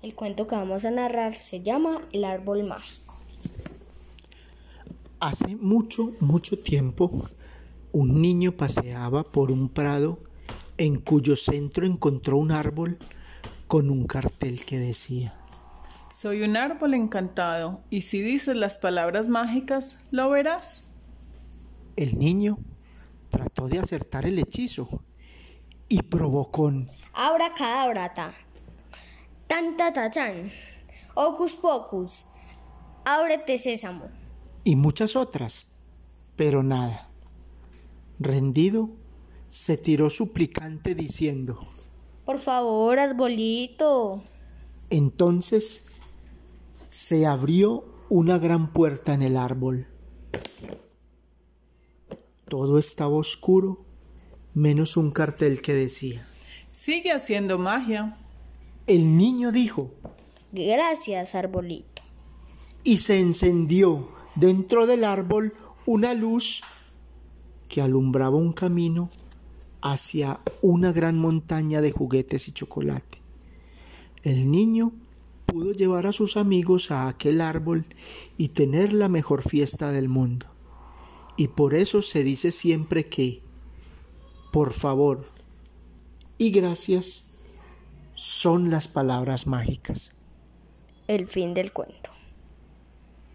El cuento que vamos a narrar se llama El árbol mágico. Hace mucho, mucho tiempo, un niño paseaba por un prado en cuyo centro encontró un árbol con un cartel que decía, Soy un árbol encantado y si dices las palabras mágicas, lo verás. El niño trató de acertar el hechizo y probó con Abra cadabrata. Tanta tachan. Ocus pocus. Ábrete sésamo. y muchas otras, pero nada. Rendido, se tiró suplicante diciendo, Por favor, arbolito. entonces se abrió una gran puerta en el árbol. Todo estaba oscuro, menos un cartel que decía. Sigue haciendo magia. El niño dijo, Gracias, arbolito. y se encendió dentro del árbol una luz que alumbraba un camino hacia una gran montaña de juguetes y chocolate. El niño pudo llevar a sus amigos a aquel árbol y tener la mejor fiesta del mundo. Y por eso se dice siempre que, por favor y gracias, son las palabras mágicas. El fin del cuento.